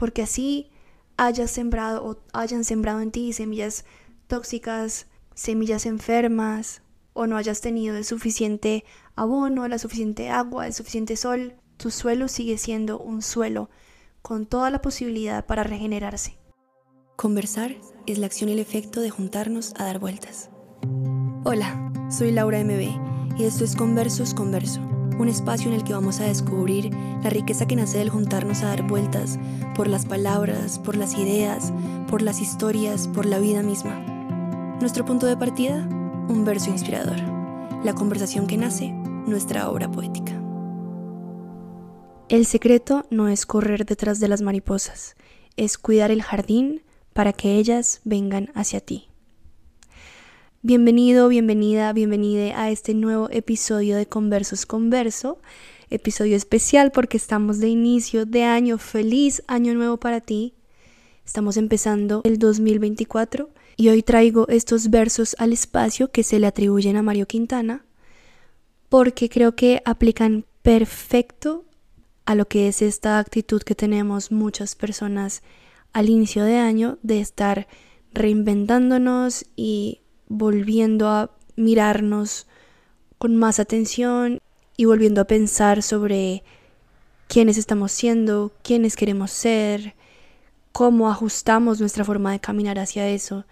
porque así hayas sembrado o hayan sembrado en ti semillas tóxicas, semillas enfermas, o no hayas tenido el suficiente abono, la suficiente agua, el suficiente sol, tu suelo sigue siendo un suelo con toda la posibilidad para regenerarse. Conversar es la acción y el efecto de juntarnos a dar vueltas. Hola, soy Laura MB y esto es Conversos Converso, un espacio en el que vamos a descubrir la riqueza que nace del juntarnos a dar vueltas por las palabras, por las ideas, por las historias, por la vida misma. Nuestro punto de partida, un verso inspirador, la conversación que nace, nuestra obra poética. El secreto no es correr detrás de las mariposas, es cuidar el jardín para que ellas vengan hacia ti. Bienvenido, bienvenida, bienvenida a este nuevo episodio de Conversos Converso, episodio especial porque estamos de inicio de año, feliz año nuevo para ti. Estamos empezando el 2024 y hoy traigo estos versos al espacio que se le atribuyen a Mario Quintana porque creo que aplican perfecto a lo que es esta actitud que tenemos muchas personas al inicio de año de estar reinventándonos y volviendo a mirarnos con más atención y volviendo a pensar sobre quiénes estamos siendo, quiénes queremos ser, cómo ajustamos nuestra forma de caminar hacia eso.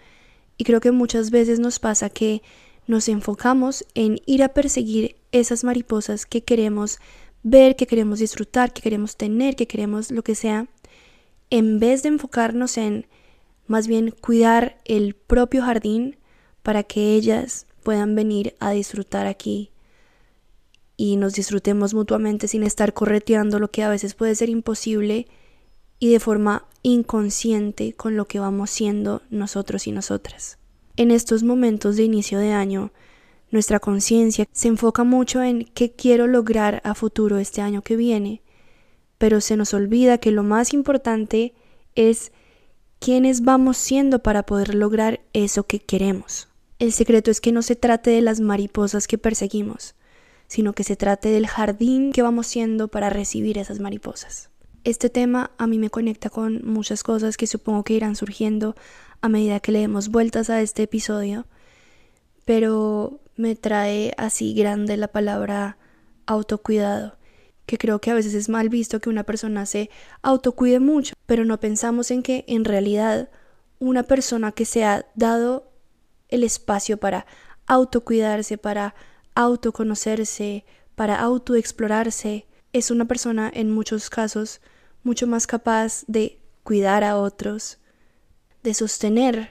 Y creo que muchas veces nos pasa que nos enfocamos en ir a perseguir esas mariposas que queremos ver, que queremos disfrutar, que queremos tener, que queremos lo que sea, en vez de enfocarnos en más bien cuidar el propio jardín para que ellas puedan venir a disfrutar aquí y nos disfrutemos mutuamente sin estar correteando lo que a veces puede ser imposible y de forma inconsciente con lo que vamos siendo nosotros y nosotras. En estos momentos de inicio de año, nuestra conciencia se enfoca mucho en qué quiero lograr a futuro este año que viene, pero se nos olvida que lo más importante es quiénes vamos siendo para poder lograr eso que queremos. El secreto es que no se trate de las mariposas que perseguimos, sino que se trate del jardín que vamos siendo para recibir esas mariposas. Este tema a mí me conecta con muchas cosas que supongo que irán surgiendo a medida que le demos vueltas a este episodio, pero me trae así grande la palabra autocuidado, que creo que a veces es mal visto que una persona se autocuide mucho, pero no pensamos en que en realidad una persona que se ha dado el espacio para autocuidarse, para autoconocerse, para autoexplorarse, es una persona en muchos casos mucho más capaz de cuidar a otros, de sostener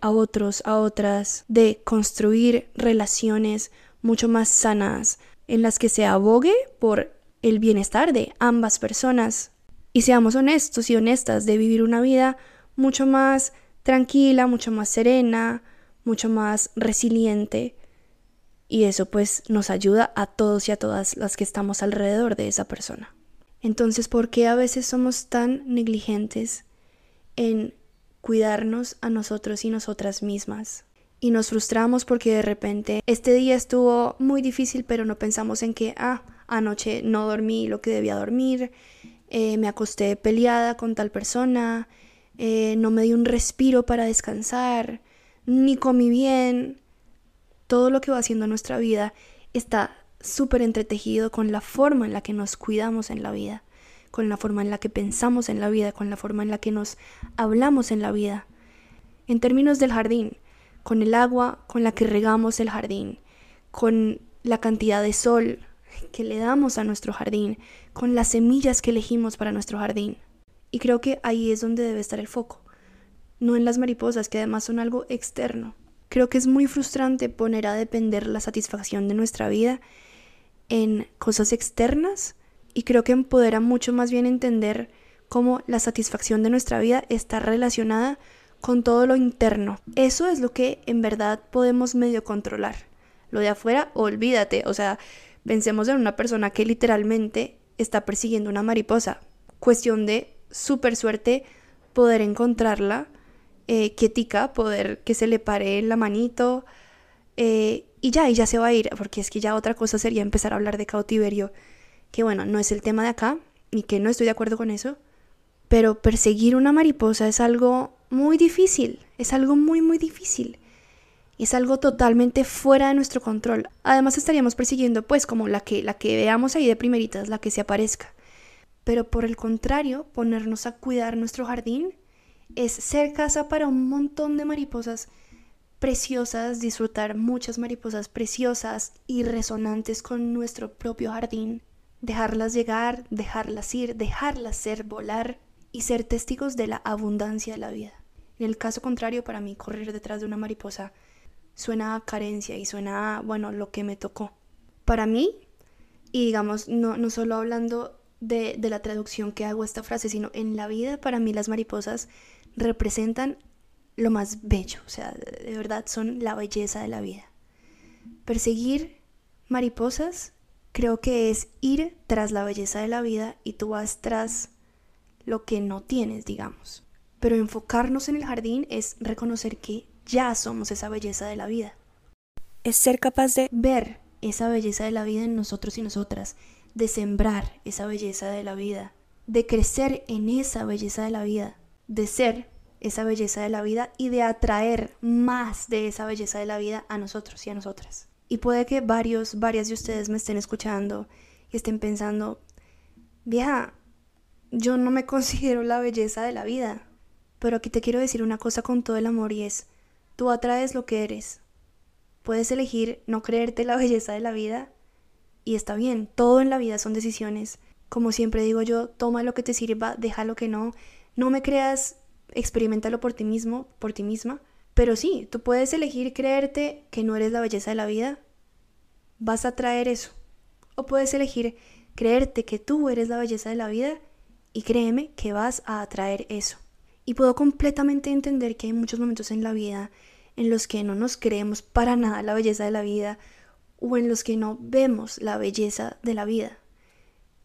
a otros, a otras, de construir relaciones mucho más sanas en las que se abogue por el bienestar de ambas personas. Y seamos honestos y honestas de vivir una vida mucho más tranquila, mucho más serena, mucho más resiliente y eso pues nos ayuda a todos y a todas las que estamos alrededor de esa persona. Entonces, ¿por qué a veces somos tan negligentes en cuidarnos a nosotros y nosotras mismas? Y nos frustramos porque de repente este día estuvo muy difícil, pero no pensamos en que, ah, anoche no dormí lo que debía dormir, eh, me acosté peleada con tal persona, eh, no me di un respiro para descansar, ni comí bien, todo lo que va haciendo nuestra vida está súper entretejido con la forma en la que nos cuidamos en la vida, con la forma en la que pensamos en la vida, con la forma en la que nos hablamos en la vida. En términos del jardín, con el agua con la que regamos el jardín, con la cantidad de sol que le damos a nuestro jardín, con las semillas que elegimos para nuestro jardín. Y creo que ahí es donde debe estar el foco, no en las mariposas, que además son algo externo. Creo que es muy frustrante poner a depender la satisfacción de nuestra vida en cosas externas y creo que empodera mucho más bien entender cómo la satisfacción de nuestra vida está relacionada con todo lo interno. Eso es lo que en verdad podemos medio controlar. Lo de afuera, olvídate. O sea, pensemos en una persona que literalmente está persiguiendo una mariposa. Cuestión de super suerte poder encontrarla eh, quietica, poder que se le pare la manito eh, y ya, y ya se va a ir, porque es que ya otra cosa sería empezar a hablar de cautiverio, que bueno, no es el tema de acá y que no estoy de acuerdo con eso, Pero perseguir una mariposa es algo muy difícil, es algo muy, muy difícil. Es algo totalmente fuera de nuestro control. Además estaríamos persiguiendo pues como la que, la que veamos ahí de primeritas, la que se aparezca. Pero por el contrario, ponernos a cuidar nuestro jardín es ser casa para un montón de mariposas preciosas, disfrutar muchas mariposas preciosas y resonantes con nuestro propio jardín, dejarlas llegar, dejarlas ir, dejarlas ser, volar y ser testigos de la abundancia de la vida. En el caso contrario, para mí, correr detrás de una mariposa suena carencia y suena bueno, lo que me tocó. Para mí, y digamos, no, no solo hablando de, de la traducción que hago esta frase, sino en la vida, para mí las mariposas representan lo más bello, o sea, de verdad son la belleza de la vida. Perseguir mariposas creo que es ir tras la belleza de la vida y tú vas tras lo que no tienes, digamos. Pero enfocarnos en el jardín es reconocer que ya somos esa belleza de la vida. Es ser capaz de ver esa belleza de la vida en nosotros y nosotras, de sembrar esa belleza de la vida, de crecer en esa belleza de la vida, de ser esa belleza de la vida y de atraer más de esa belleza de la vida a nosotros y a nosotras. Y puede que varios, varias de ustedes me estén escuchando y estén pensando, vieja, yo no me considero la belleza de la vida. Pero aquí te quiero decir una cosa con todo el amor y es, tú atraes lo que eres. Puedes elegir no creerte la belleza de la vida y está bien, todo en la vida son decisiones. Como siempre digo yo, toma lo que te sirva, deja lo que no. No me creas, experimentalo por ti mismo, por ti misma. Pero sí, tú puedes elegir creerte que no eres la belleza de la vida. Vas a traer eso. O puedes elegir creerte que tú eres la belleza de la vida y créeme que vas a atraer eso. Y puedo completamente entender que hay muchos momentos en la vida en los que no nos creemos para nada la belleza de la vida o en los que no vemos la belleza de la vida.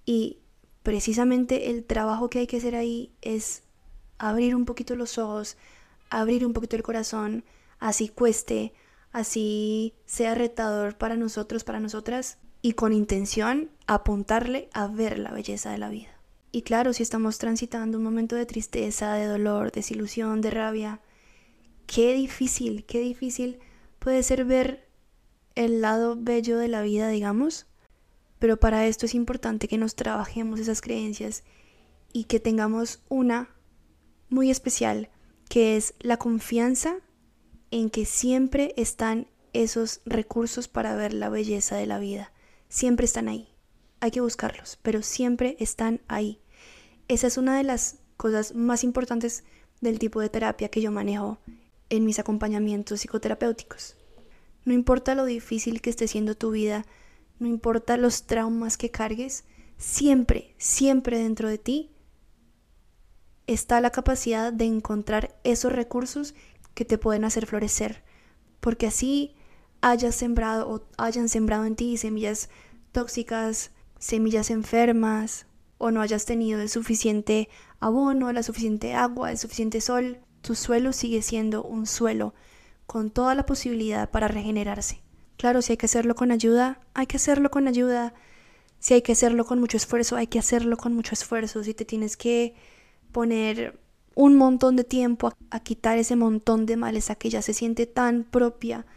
Y precisamente el trabajo que hay que hacer ahí es abrir un poquito los ojos, abrir un poquito el corazón, así cueste, así sea retador para nosotros, para nosotras, y con intención apuntarle a ver la belleza de la vida. Y claro, si estamos transitando un momento de tristeza, de dolor, desilusión, de rabia, qué difícil, qué difícil puede ser ver el lado bello de la vida, digamos. Pero para esto es importante que nos trabajemos esas creencias y que tengamos una muy especial, que es la confianza en que siempre están esos recursos para ver la belleza de la vida. Siempre están ahí hay que buscarlos, pero siempre están ahí. Esa es una de las cosas más importantes del tipo de terapia que yo manejo en mis acompañamientos psicoterapéuticos. No importa lo difícil que esté siendo tu vida, no importa los traumas que cargues, siempre, siempre dentro de ti está la capacidad de encontrar esos recursos que te pueden hacer florecer, porque así hayas sembrado o hayan sembrado en ti semillas tóxicas, semillas enfermas o no hayas tenido el suficiente abono, la suficiente agua, el suficiente sol, tu suelo sigue siendo un suelo con toda la posibilidad para regenerarse. Claro, si hay que hacerlo con ayuda, hay que hacerlo con ayuda. Si hay que hacerlo con mucho esfuerzo, hay que hacerlo con mucho esfuerzo. Si te tienes que poner un montón de tiempo a, quitar ese montón de maleza que ya se siente tan propia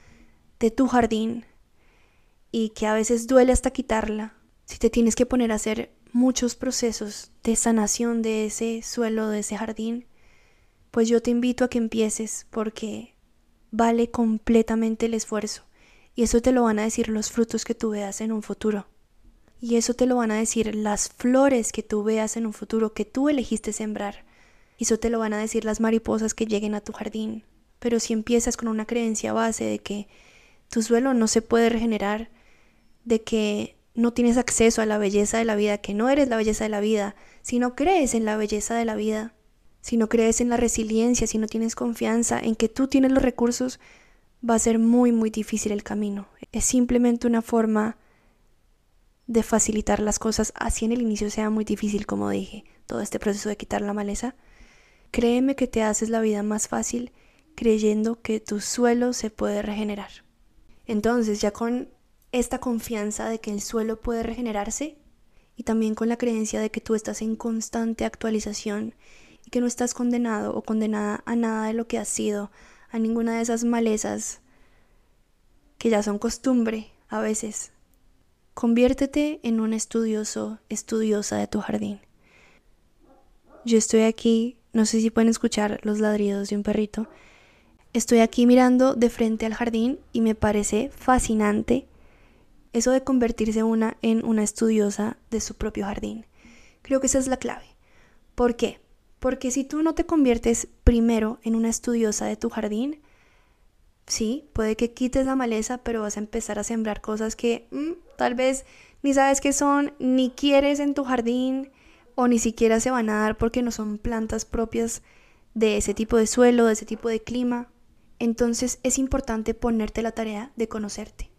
de tu jardín y que a veces duele hasta quitarla, si te tienes que poner a hacer muchos procesos de sanación de ese suelo, de ese jardín, pues yo te invito a que empieces porque vale completamente el esfuerzo y eso te lo van a decir los frutos que tú veas en un futuro. Y eso te lo van a decir las flores que tú veas en un futuro que tú elegiste sembrar. Y eso te lo van a decir las mariposas que lleguen a tu jardín. Pero si empiezas con una creencia base de que tu suelo no se puede regenerar, de que no tienes acceso a la belleza de la vida, que no eres la belleza de la vida, si no crees en la belleza de la vida, si no crees en la resiliencia, si no tienes confianza en que tú tienes los recursos, va a ser muy, muy difícil el camino. Es simplemente una forma de facilitar las cosas, así en el inicio sea muy difícil, como dije, todo este proceso de quitar la maleza. Créeme que te haces la vida más fácil creyendo que tu suelo se puede regenerar. Entonces, ya con esta confianza de que el suelo puede regenerarse y también con la creencia de que tú estás en constante actualización que no estás condenado o condenada a nada de lo que has sido, a ninguna de esas malezas que ya son costumbre a veces. Conviértete en un estudioso, estudiosa de tu jardín. Yo estoy aquí, no sé si pueden escuchar los ladridos de un perrito. Estoy aquí mirando de frente al jardín y me parece fascinante eso de convertirse una en una estudiosa de su propio jardín. Creo que esa es la clave. ¿Por qué? Porque si tú no te conviertes primero en una estudiosa de tu jardín, sí, puede que quites la maleza, pero vas a empezar a sembrar cosas que mm, tal vez ni sabes qué son, ni quieres en tu jardín, o ni siquiera se van a dar porque no son plantas propias de ese tipo de suelo, de ese tipo de clima. Entonces es importante ponerte la tarea de conocerte.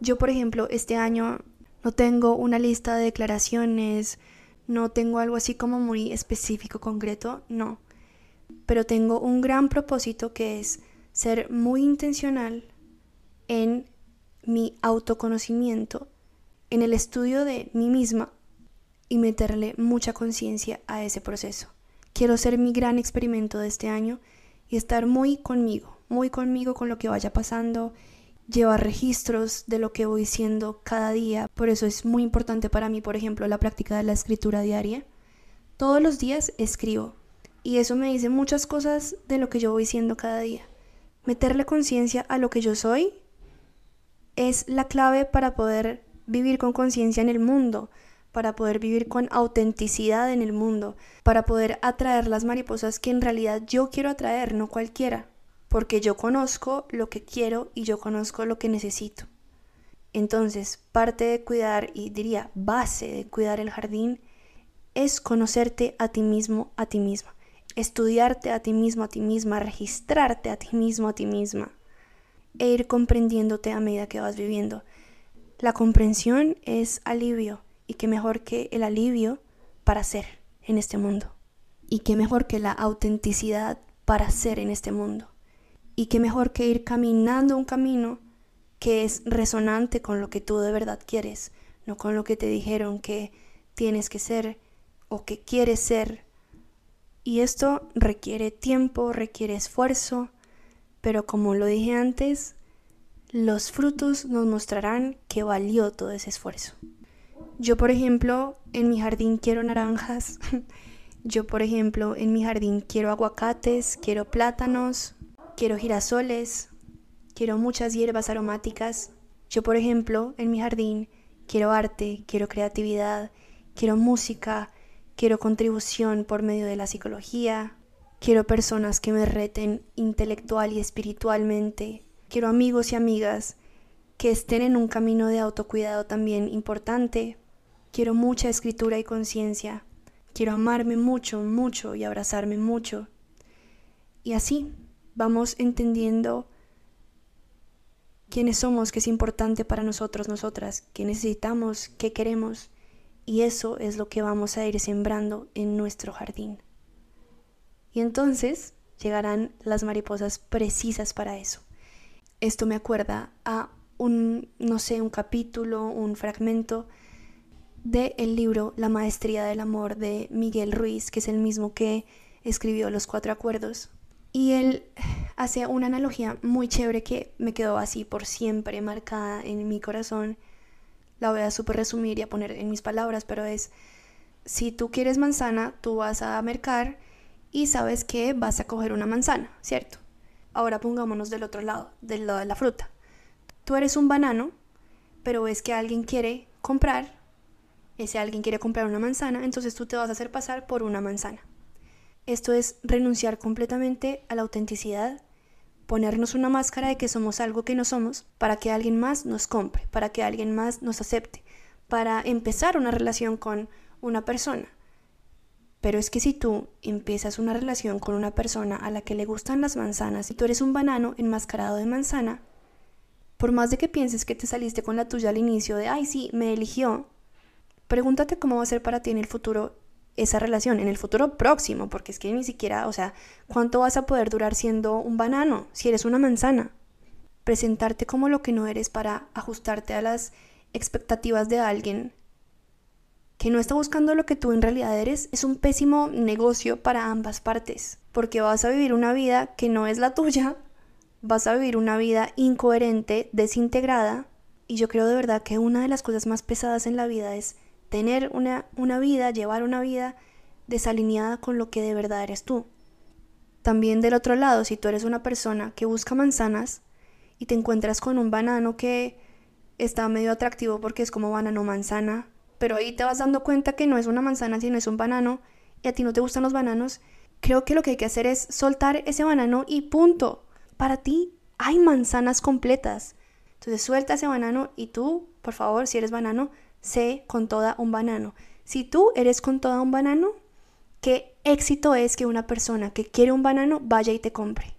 Yo, por ejemplo, este año no tengo una lista de declaraciones, no tengo algo así como muy específico, concreto, no. Pero tengo un gran propósito que es ser muy intencional en mi autoconocimiento, en el estudio de mí misma y meterle mucha conciencia a ese proceso. Quiero ser mi gran experimento de este año y estar muy conmigo, muy conmigo con lo que vaya pasando llevar registros de lo que voy siendo cada día. Por eso es muy importante para mí, por ejemplo, la práctica de la escritura diaria. Todos los días escribo y eso me dice muchas cosas de lo que yo voy siendo cada día. Meterle conciencia a lo que yo soy es la clave para poder vivir con conciencia en el mundo, para poder vivir con autenticidad en el mundo, para poder atraer las mariposas que en realidad yo quiero atraer, no cualquiera porque yo conozco lo que quiero y yo conozco lo que necesito. Entonces, parte de cuidar, y diría base de cuidar el jardín, es conocerte a ti mismo, a ti misma, estudiarte a ti mismo, a ti misma, registrarte a ti mismo, a ti misma, e ir comprendiéndote a medida que vas viviendo. La comprensión es alivio, y qué mejor que el alivio para ser en este mundo, y qué mejor que la autenticidad para ser en este mundo. Y qué mejor que ir caminando un camino que es resonante con lo que tú de verdad quieres, no con lo que te dijeron que tienes que ser o que quieres ser. Y esto requiere tiempo, requiere esfuerzo, pero como lo dije antes, los frutos nos mostrarán que valió todo ese esfuerzo. Yo, por ejemplo, en mi jardín quiero naranjas. Yo, por ejemplo, en mi jardín quiero aguacates, quiero plátanos, quiero girasoles, quiero muchas hierbas aromáticas. Yo, por ejemplo, en mi jardín quiero arte, quiero creatividad, quiero música, quiero contribución por medio de la psicología, quiero personas que me reten intelectual y espiritualmente, quiero amigos y amigas que estén en un camino de autocuidado también importante, quiero mucha escritura y conciencia, quiero amarme mucho, mucho y abrazarme mucho. Y así, vamos entendiendo quiénes somos, qué es importante para nosotros, nosotras, qué necesitamos, qué queremos. Y eso es lo que vamos a ir sembrando en nuestro jardín. Y entonces llegarán las mariposas precisas para eso. Esto me acuerda a un, no sé, un capítulo, un fragmento del el libro La Maestría del Amor de Miguel Ruiz, que es el mismo que escribió Los Cuatro Acuerdos. Y él hace una analogía muy chévere que me quedó así por siempre marcada en mi corazón. La voy a super resumir y a poner en mis palabras, pero es, si tú quieres manzana, tú vas a mercar y sabes que vas a coger una manzana, ¿cierto? Ahora pongámonos del otro lado, del lado de la fruta. Tú eres un banano, pero ves que alguien quiere comprar, ese alguien quiere comprar una manzana, entonces tú te vas a hacer pasar por una manzana. Esto es renunciar completamente a la autenticidad, ponernos una máscara de que somos algo que no somos para que alguien más nos compre, para que alguien más nos acepte, para empezar una relación con una persona. Pero es que si tú empiezas una relación con una persona a la que le gustan las manzanas y tú eres un banano enmascarado de manzana, por más de que pienses que te saliste con la tuya al inicio de, ay, sí, me eligió, pregúntate cómo va a ser para ti en el futuro esa relación en el futuro próximo, porque es que ni siquiera, o sea, ¿cuánto vas a poder durar siendo un banano si eres una manzana? Presentarte como lo que no eres para ajustarte a las expectativas de alguien que no está buscando lo que tú en realidad eres, es un pésimo negocio para ambas partes, porque vas a vivir una vida que no es la tuya, vas a vivir una vida incoherente, desintegrada, y yo creo de verdad que una de las cosas más pesadas en la vida es tener una, una vida, llevar una vida desalineada con lo que de verdad eres tú. También del otro lado, si tú eres una persona que busca manzanas y te encuentras con un banano que está medio atractivo porque es como banano manzana, pero ahí te vas dando cuenta que no es una manzana sino es un banano y a ti no te gustan los bananos, creo que lo que hay que hacer es soltar ese banano y punto. Para ti hay manzanas completas. Entonces suelta ese banano y tú, por favor, si eres banano, sé con toda un banano. Si tú eres con toda un banano, qué éxito es que una persona que quiere un banano vaya y te compre.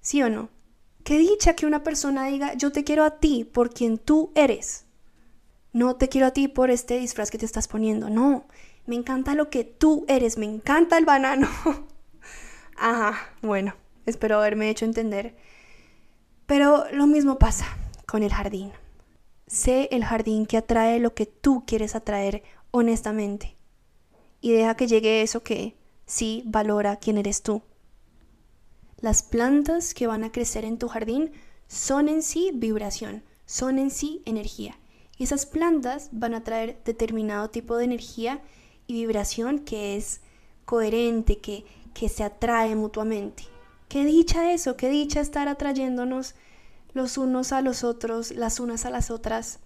¿Sí o no? Qué dicha que una persona diga, yo te quiero a ti por quien tú eres. No te quiero a ti por este disfraz que te estás poniendo. No, me encanta lo que tú eres, me encanta el banano. Ajá, bueno, espero haberme hecho entender. Pero lo mismo pasa con el jardín. Sé el jardín que atrae lo que tú quieres atraer honestamente y deja que llegue eso que sí valora quién eres tú. Las plantas que van a crecer en tu jardín son en sí vibración, son en sí energía. Y esas plantas van a traer determinado tipo de energía y vibración que es coherente, que, que se atrae mutuamente. Qué dicha eso, qué dicha estar atrayéndonos los unos a los otros, las unas a las otras,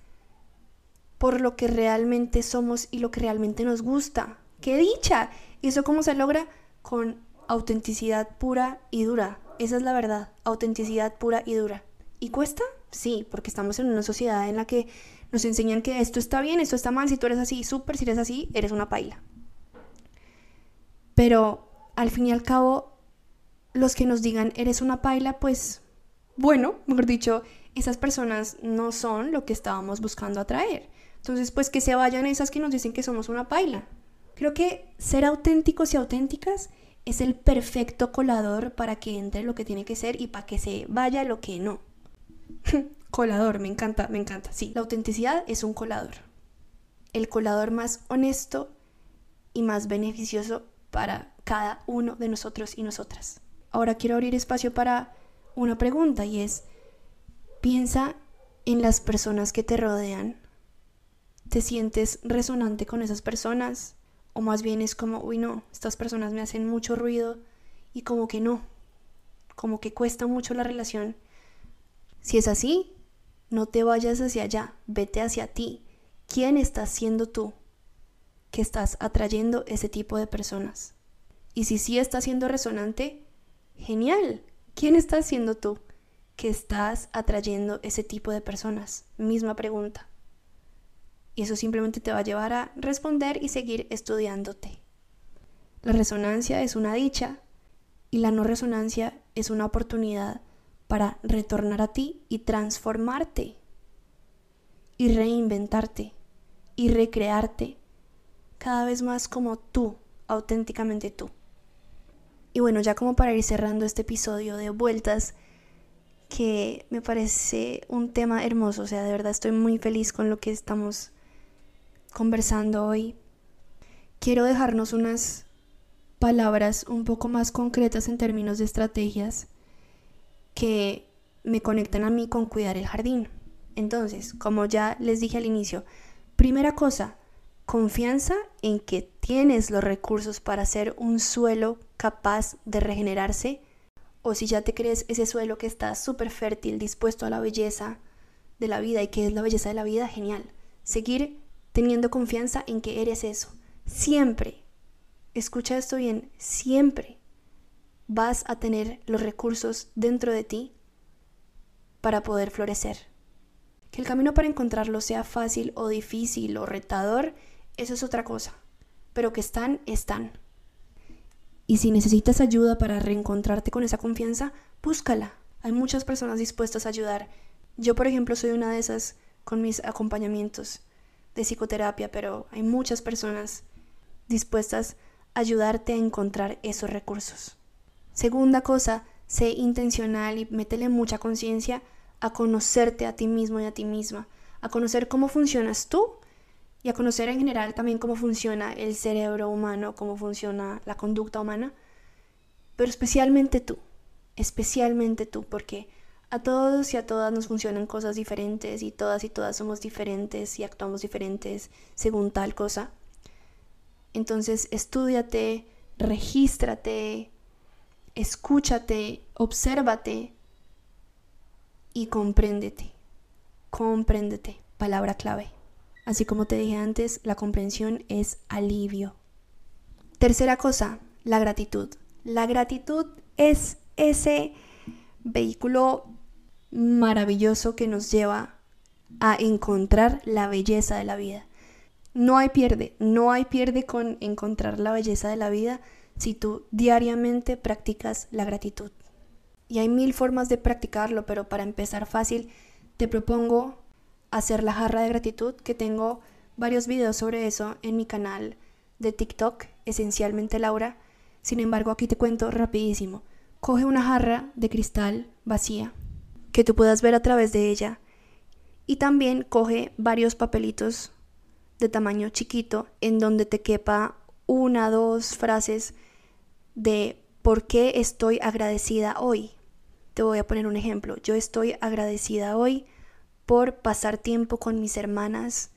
por lo que realmente somos y lo que realmente nos gusta, ¡Qué dicha! ¿Y eso cómo se logra? Con autenticidad pura y dura. Esa es la verdad, autenticidad pura y dura. ¿Y cuesta? Sí, porque estamos en una sociedad en la que nos enseñan que esto está bien, esto está mal, si tú eres así, súper, si eres así, eres una paila. Pero al fin y al cabo, los que nos digan eres una paila, pues bueno, mejor dicho, esas personas no son lo que estábamos buscando atraer. Entonces, pues que se vayan esas que nos dicen que somos una paila. Creo que ser auténticos y auténticas es el perfecto colador para que entre lo que tiene que ser y para que se vaya lo que no. colador, me encanta, me encanta. Sí, la autenticidad es un colador. El colador más honesto y más beneficioso para cada uno de nosotros y nosotras. Ahora quiero abrir espacio para una pregunta y es, piensa en las personas que te rodean. ¿Te sientes resonante con esas personas? O más bien es como, uy no, estas personas me hacen mucho ruido y como que no, como que cuesta mucho la relación. Si es así, no te vayas hacia allá, vete hacia ti. ¿Quién estás siendo tú que estás atrayendo ese tipo de personas? Y si sí está siendo resonante, genial. ¿Quién estás siendo tú que estás atrayendo ese tipo de personas? Misma pregunta. Y eso simplemente te va a llevar a responder y seguir estudiándote. La resonancia es una dicha y la no resonancia es una oportunidad para retornar a ti y transformarte y reinventarte y recrearte cada vez más como tú, auténticamente tú. Y bueno, ya como para ir cerrando este episodio de vueltas, que me parece un tema hermoso, o sea, de verdad estoy muy feliz con lo que estamos conversando hoy, quiero dejarnos unas palabras un poco más concretas en términos de estrategias que me conectan a mí con cuidar el jardín. Entonces, como ya les dije al inicio, primera cosa, confianza en que tienes los recursos para hacer un suelo capaz de regenerarse, o si ya te crees ese suelo que está súper fértil, dispuesto a la belleza de la vida y que es la belleza de la vida, genial. Seguir teniendo confianza en que eres eso. Siempre, escucha esto bien, siempre vas a tener los recursos dentro de ti para poder florecer. Que el camino para encontrarlo sea fácil o difícil o retador, eso es otra cosa. Pero que están, están. Y si necesitas ayuda para reencontrarte con esa confianza, búscala. Hay muchas personas dispuestas a ayudar. Yo, por ejemplo, soy una de esas con mis acompañamientos de psicoterapia, pero hay muchas personas dispuestas a ayudarte a encontrar esos recursos. Segunda cosa, sé intencional y métele mucha conciencia a conocerte a ti mismo y a ti misma, a conocer cómo funcionas tú y a conocer en general también cómo funciona el cerebro humano, cómo funciona la conducta humana, pero especialmente tú, especialmente tú, porque a todos y a todas nos funcionan cosas diferentes y todas y todas somos diferentes y actuamos diferentes según tal cosa. Entonces, estudiate, regístrate, escúchate, obsérvate y compréndete. Compréndete, palabra clave. Así como te dije antes, la comprensión es alivio. Tercera cosa, la gratitud. La gratitud es ese vehículo maravilloso que nos lleva a encontrar la belleza de la vida. No hay pierde, no hay pierde con encontrar la belleza de la vida si tú diariamente practicas la gratitud. Y hay mil formas de practicarlo, pero para empezar fácil, te propongo hacer la jarra de gratitud, que tengo varios videos sobre eso en mi canal de TikTok, esencialmente Laura. Sin embargo, aquí te cuento rapidísimo. Coge una jarra de cristal vacía, que tú puedas ver a través de ella, y también coge varios papelitos de tamaño chiquito en donde te quepa una, dos frases de por qué estoy agradecida hoy. Te voy a poner un ejemplo. Yo estoy agradecida hoy por pasar tiempo con mis hermanas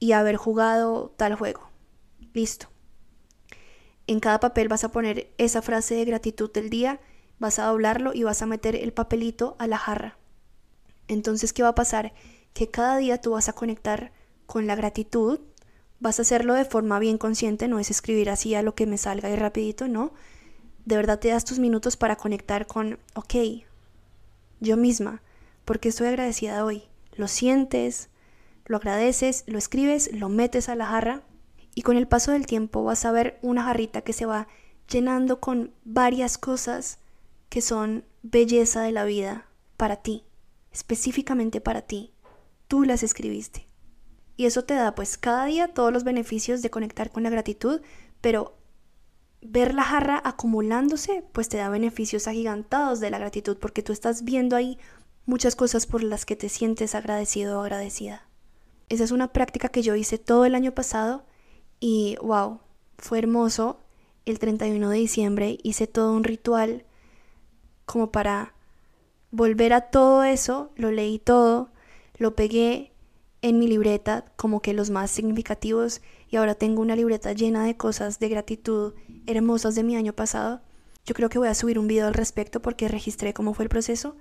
y haber jugado tal juego. Listo. En cada papel vas a poner esa frase de gratitud del día, vas a doblarlo y vas a meter el papelito a la jarra. Entonces, ¿qué va a pasar? Que cada día tú vas a conectar con la gratitud, vas a hacerlo de forma bien consciente, no es escribir así a lo que me salga y rapidito, no. De verdad te das tus minutos para conectar con, ok, yo misma, porque estoy agradecida hoy. Lo sientes, lo agradeces, lo escribes, lo metes a la jarra y con el paso del tiempo vas a ver una jarrita que se va llenando con varias cosas que son belleza de la vida para ti, específicamente para ti. Tú las escribiste. Y eso te da pues cada día todos los beneficios de conectar con la gratitud, pero ver la jarra acumulándose pues te da beneficios agigantados de la gratitud porque tú estás viendo ahí muchas cosas por las que te sientes agradecido o agradecida. Esa es una práctica que yo hice todo el año pasado y wow, fue hermoso. El 31 de diciembre hice todo un ritual como para volver a todo eso, lo leí todo, lo pegué en mi libreta como que los más significativos y ahora tengo una libreta llena de cosas de gratitud hermosas de mi año pasado. Yo creo que voy a subir un video al respecto porque registré cómo fue el proceso.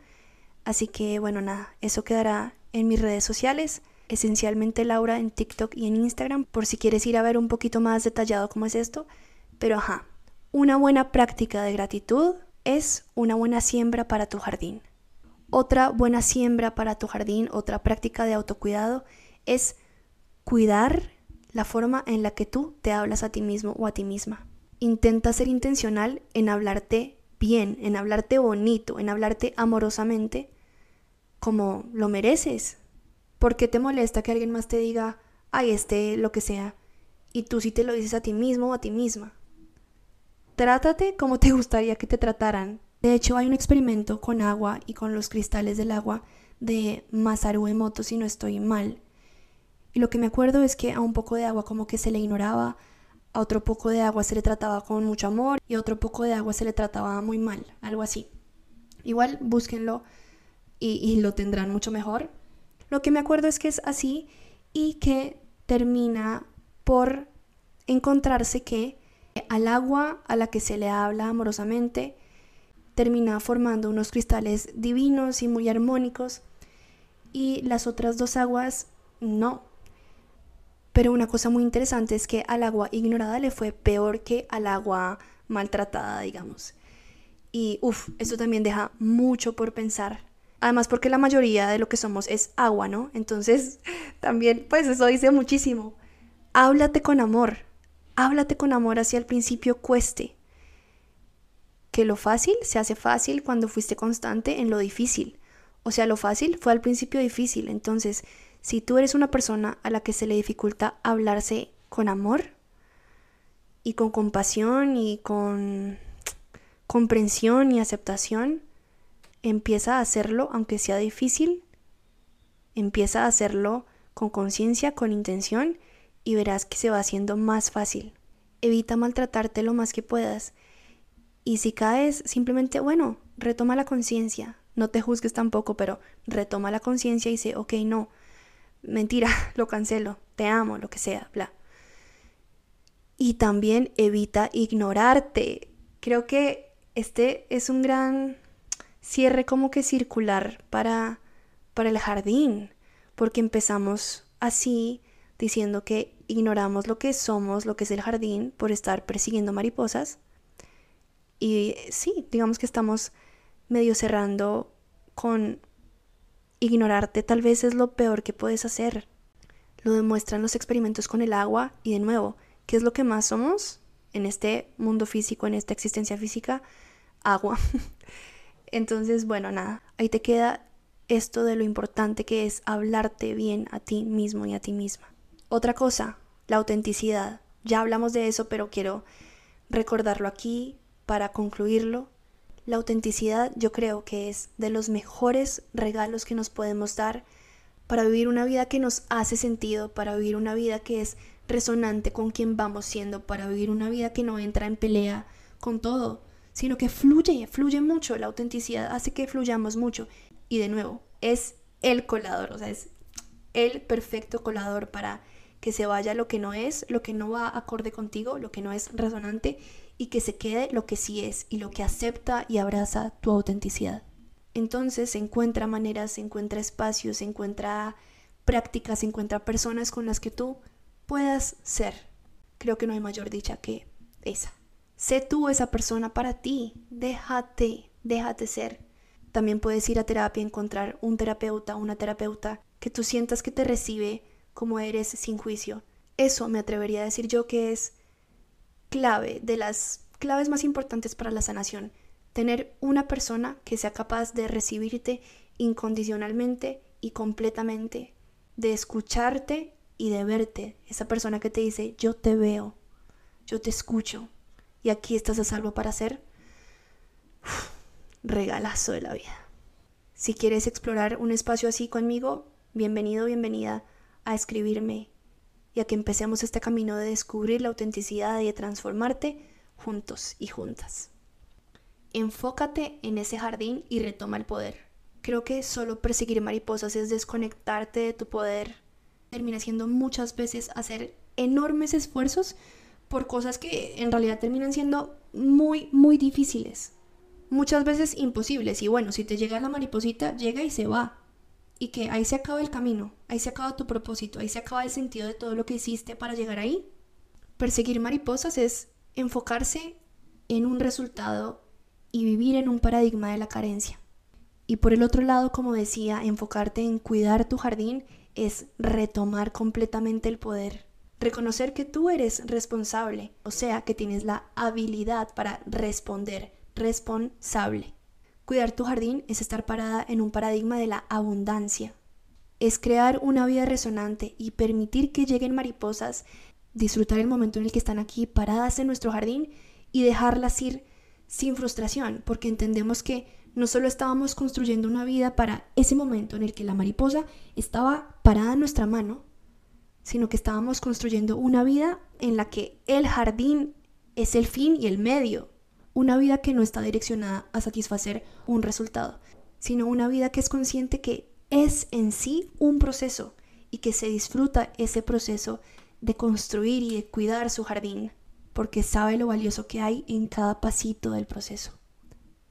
Así que bueno, nada, eso quedará en mis redes sociales, esencialmente Laura en TikTok y en Instagram, por si quieres ir a ver un poquito más detallado cómo es esto. Pero ajá, una buena práctica de gratitud es una buena siembra para tu jardín. Otra buena siembra para tu jardín, otra práctica de autocuidado es cuidar la forma en la que tú te hablas a ti mismo o a ti misma. Intenta ser intencional en hablarte bien, en hablarte bonito, en hablarte amorosamente como lo mereces. ¿Por qué te molesta que alguien más te diga, ay, este, lo que sea, y tú sí te lo dices a ti mismo o a ti misma? Trátate como te gustaría que te trataran de hecho, hay un experimento con agua y con los cristales del agua de Masaru Emoto, si no estoy mal. Y lo que me acuerdo es que a un poco de agua como que se le ignoraba, a otro poco de agua se le trataba con mucho amor y a otro poco de agua se le trataba muy mal, algo así. Igual búsquenlo y, lo tendrán mucho mejor. Lo que me acuerdo es que es así y que termina por encontrarse que al agua a la que se le habla amorosamente termina formando unos cristales divinos y muy armónicos y las otras dos aguas no. Pero una cosa muy interesante es que al agua ignorada le fue peor que al agua maltratada, digamos. Y uff, eso también deja mucho por pensar. Además porque la mayoría de lo que somos es agua, ¿no? Entonces también, pues eso dice muchísimo. Háblate con amor. Háblate con amor hacia el principio cueste que lo fácil se hace fácil cuando fuiste constante en lo difícil. O sea, lo fácil fue al principio difícil. Entonces, si tú eres una persona a la que se le dificulta hablarse con amor y con compasión y con comprensión y aceptación, empieza a hacerlo aunque sea difícil. Empieza a hacerlo con conciencia, con intención, y verás que se va haciendo más fácil. Evita maltratarte lo más que puedas. Y si caes, simplemente, bueno, retoma la conciencia. No te juzgues tampoco, pero retoma la conciencia y dice, ok, no, mentira, lo cancelo, te amo, lo que sea, bla. Y también evita ignorarte. Creo que este es un gran cierre como que circular para, para el jardín, porque empezamos así diciendo que ignoramos lo que somos, lo que es el jardín, por estar persiguiendo mariposas. Y sí, digamos que estamos medio cerrando con ignorarte tal vez es lo peor que puedes hacer. Lo demuestran los experimentos con el agua y de nuevo, ¿qué es lo que más somos en este mundo físico, en esta existencia física? Agua. Entonces, bueno, nada, ahí te queda esto de lo importante que es hablarte bien a ti mismo y a ti misma. Otra cosa, la autenticidad. Ya hablamos de eso, pero quiero recordarlo aquí para concluirlo. La autenticidad yo creo que es de los mejores regalos que nos podemos dar para vivir una vida que nos hace sentido, para vivir una vida que es resonante con quien vamos siendo, para vivir una vida que no entra en pelea con todo, sino que fluye, fluye mucho. La autenticidad hace que fluyamos mucho. Y de nuevo, es el colador, o sea, es el perfecto colador para que se vaya lo que no es, lo que no va acorde contigo, lo que no es resonante y que se quede lo que sí es y lo que acepta y abraza tu autenticidad. Entonces se encuentra maneras, se encuentra espacios, se encuentra prácticas, se encuentra personas con las que tú puedas ser. Creo que no hay mayor dicha que esa. Sé tú esa persona para ti. Déjate, déjate ser. También puedes ir a terapia y encontrar un terapeuta, una terapeuta que tú sientas que te recibe como eres sin juicio. Eso me atrevería a decir yo que es clave, de las claves más importantes para la sanación. Tener una persona que sea capaz de recibirte incondicionalmente y completamente, de escucharte y de verte. Esa persona que te dice, yo te veo, yo te escucho, y aquí estás a salvo para hacer regalazo de la vida. Si quieres explorar un espacio así conmigo, bienvenido, bienvenida a escribirme y a que empecemos este camino de descubrir la autenticidad y de transformarte juntos y juntas. Enfócate en ese jardín y retoma el poder. Creo que solo perseguir mariposas es desconectarte de tu poder. Termina siendo muchas veces hacer enormes esfuerzos por cosas que en realidad terminan siendo muy, muy difíciles. Muchas veces imposibles. Y bueno, si te llega la mariposita, llega y se va. Y que ahí se acaba el camino, ahí se acaba tu propósito, ahí se acaba el sentido de todo lo que hiciste para llegar ahí. Perseguir mariposas es enfocarse en un resultado y vivir en un paradigma de la carencia. Y por el otro lado, como decía, enfocarte en cuidar tu jardín es retomar completamente el poder Reconocer que tú eres responsable, o sea, que tienes la habilidad para responder, responsable. Cuidar tu jardín es estar parada en un paradigma de la abundancia. Es crear una vida resonante y permitir que lleguen mariposas, disfrutar el momento en el que están aquí paradas en nuestro jardín y dejarlas ir sin frustración, porque entendemos que no solo estábamos construyendo una vida para ese momento en el que la mariposa estaba parada en nuestra mano, sino que estábamos construyendo una vida en la que el jardín es el fin y el medio. Una vida que no está direccionada a satisfacer un resultado, sino una vida que es consciente que es en sí un proceso y que se disfruta ese proceso de construir y de cuidar su jardín, porque sabe lo valioso que hay en cada pasito del proceso.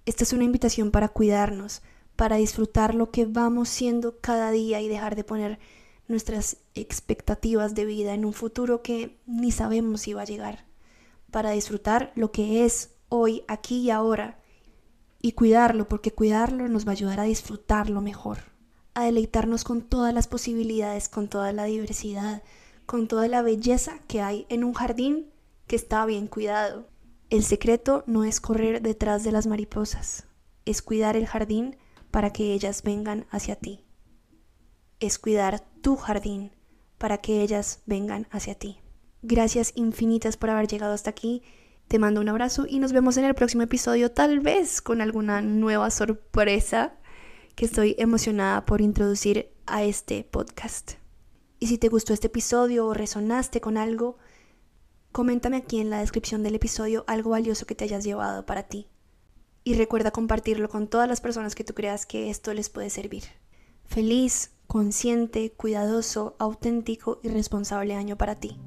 Esta es una invitación para cuidarnos, para disfrutar lo que vamos siendo cada día y dejar de poner nuestras expectativas de vida en un futuro que ni sabemos si va a llegar, para disfrutar lo que es hoy, aquí y ahora, y cuidarlo, porque cuidarlo nos va a ayudar a disfrutarlo mejor, a deleitarnos con todas las posibilidades, con toda la diversidad, con toda la belleza que hay en un jardín que está bien cuidado. El secreto no es correr detrás de las mariposas, es cuidar el jardín para que ellas vengan hacia ti es cuidar tu jardín para que ellas vengan hacia ti. Gracias infinitas por haber llegado hasta aquí. Te mando un abrazo y nos vemos en el próximo episodio, tal vez con alguna nueva sorpresa que estoy emocionada por introducir a este podcast. Y si te gustó este episodio o resonaste con algo, coméntame aquí en la descripción del episodio algo valioso que te hayas llevado para ti. Y recuerda compartirlo con todas las personas que tú creas que esto les puede servir. Feliz, consciente, cuidadoso, auténtico y responsable año para ti.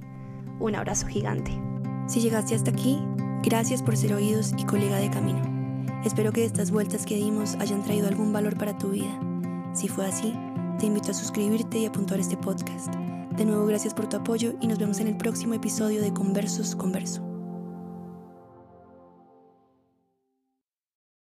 Un abrazo gigante. Si llegaste hasta aquí, gracias por ser oídos y colega de camino. Espero que estas vueltas que dimos hayan traído algún valor para tu vida. Si fue así, te invito a suscribirte y a puntuar este podcast. De nuevo, gracias por tu apoyo y nos vemos en el próximo episodio de Conversos Converso.